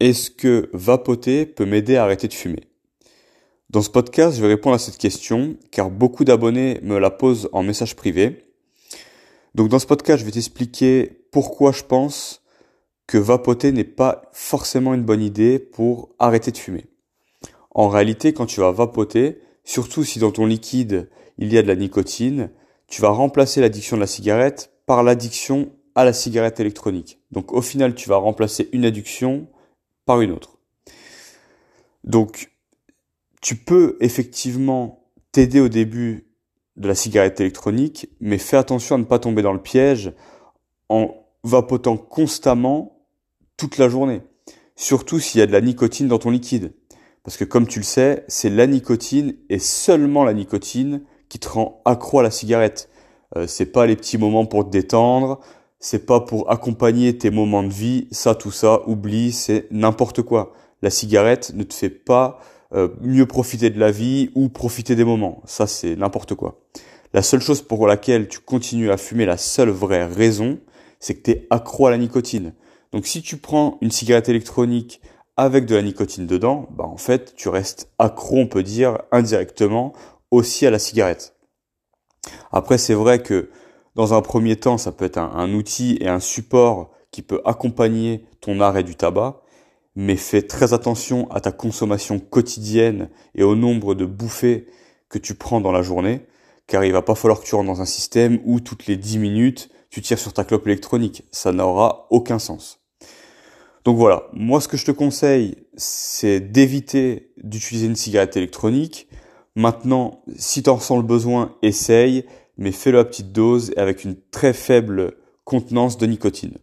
Est-ce que vapoter peut m'aider à arrêter de fumer Dans ce podcast, je vais répondre à cette question car beaucoup d'abonnés me la posent en message privé. Donc dans ce podcast, je vais t'expliquer pourquoi je pense que vapoter n'est pas forcément une bonne idée pour arrêter de fumer. En réalité, quand tu vas vapoter, surtout si dans ton liquide il y a de la nicotine, tu vas remplacer l'addiction de la cigarette par l'addiction à la cigarette électronique. Donc au final, tu vas remplacer une addiction une autre. Donc, tu peux effectivement t'aider au début de la cigarette électronique, mais fais attention à ne pas tomber dans le piège en vapotant constamment toute la journée. Surtout s'il y a de la nicotine dans ton liquide. Parce que comme tu le sais, c'est la nicotine et seulement la nicotine qui te rend accro à la cigarette. Euh, c'est pas les petits moments pour te détendre, c'est pas pour accompagner tes moments de vie, ça, tout ça, oublie, c'est n'importe quoi. La cigarette ne te fait pas euh, mieux profiter de la vie ou profiter des moments. Ça, c'est n'importe quoi. La seule chose pour laquelle tu continues à fumer, la seule vraie raison, c'est que tu es accro à la nicotine. Donc si tu prends une cigarette électronique avec de la nicotine dedans, bah en fait, tu restes accro, on peut dire, indirectement aussi à la cigarette. Après, c'est vrai que dans un premier temps, ça peut être un, outil et un support qui peut accompagner ton arrêt du tabac, mais fais très attention à ta consommation quotidienne et au nombre de bouffées que tu prends dans la journée, car il va pas falloir que tu rentres dans un système où toutes les 10 minutes, tu tires sur ta clope électronique. Ça n'aura aucun sens. Donc voilà, moi ce que je te conseille, c'est d'éviter d'utiliser une cigarette électronique. Maintenant, si tu en ressens le besoin, essaye mais fais-le à petite dose et avec une très faible contenance de nicotine.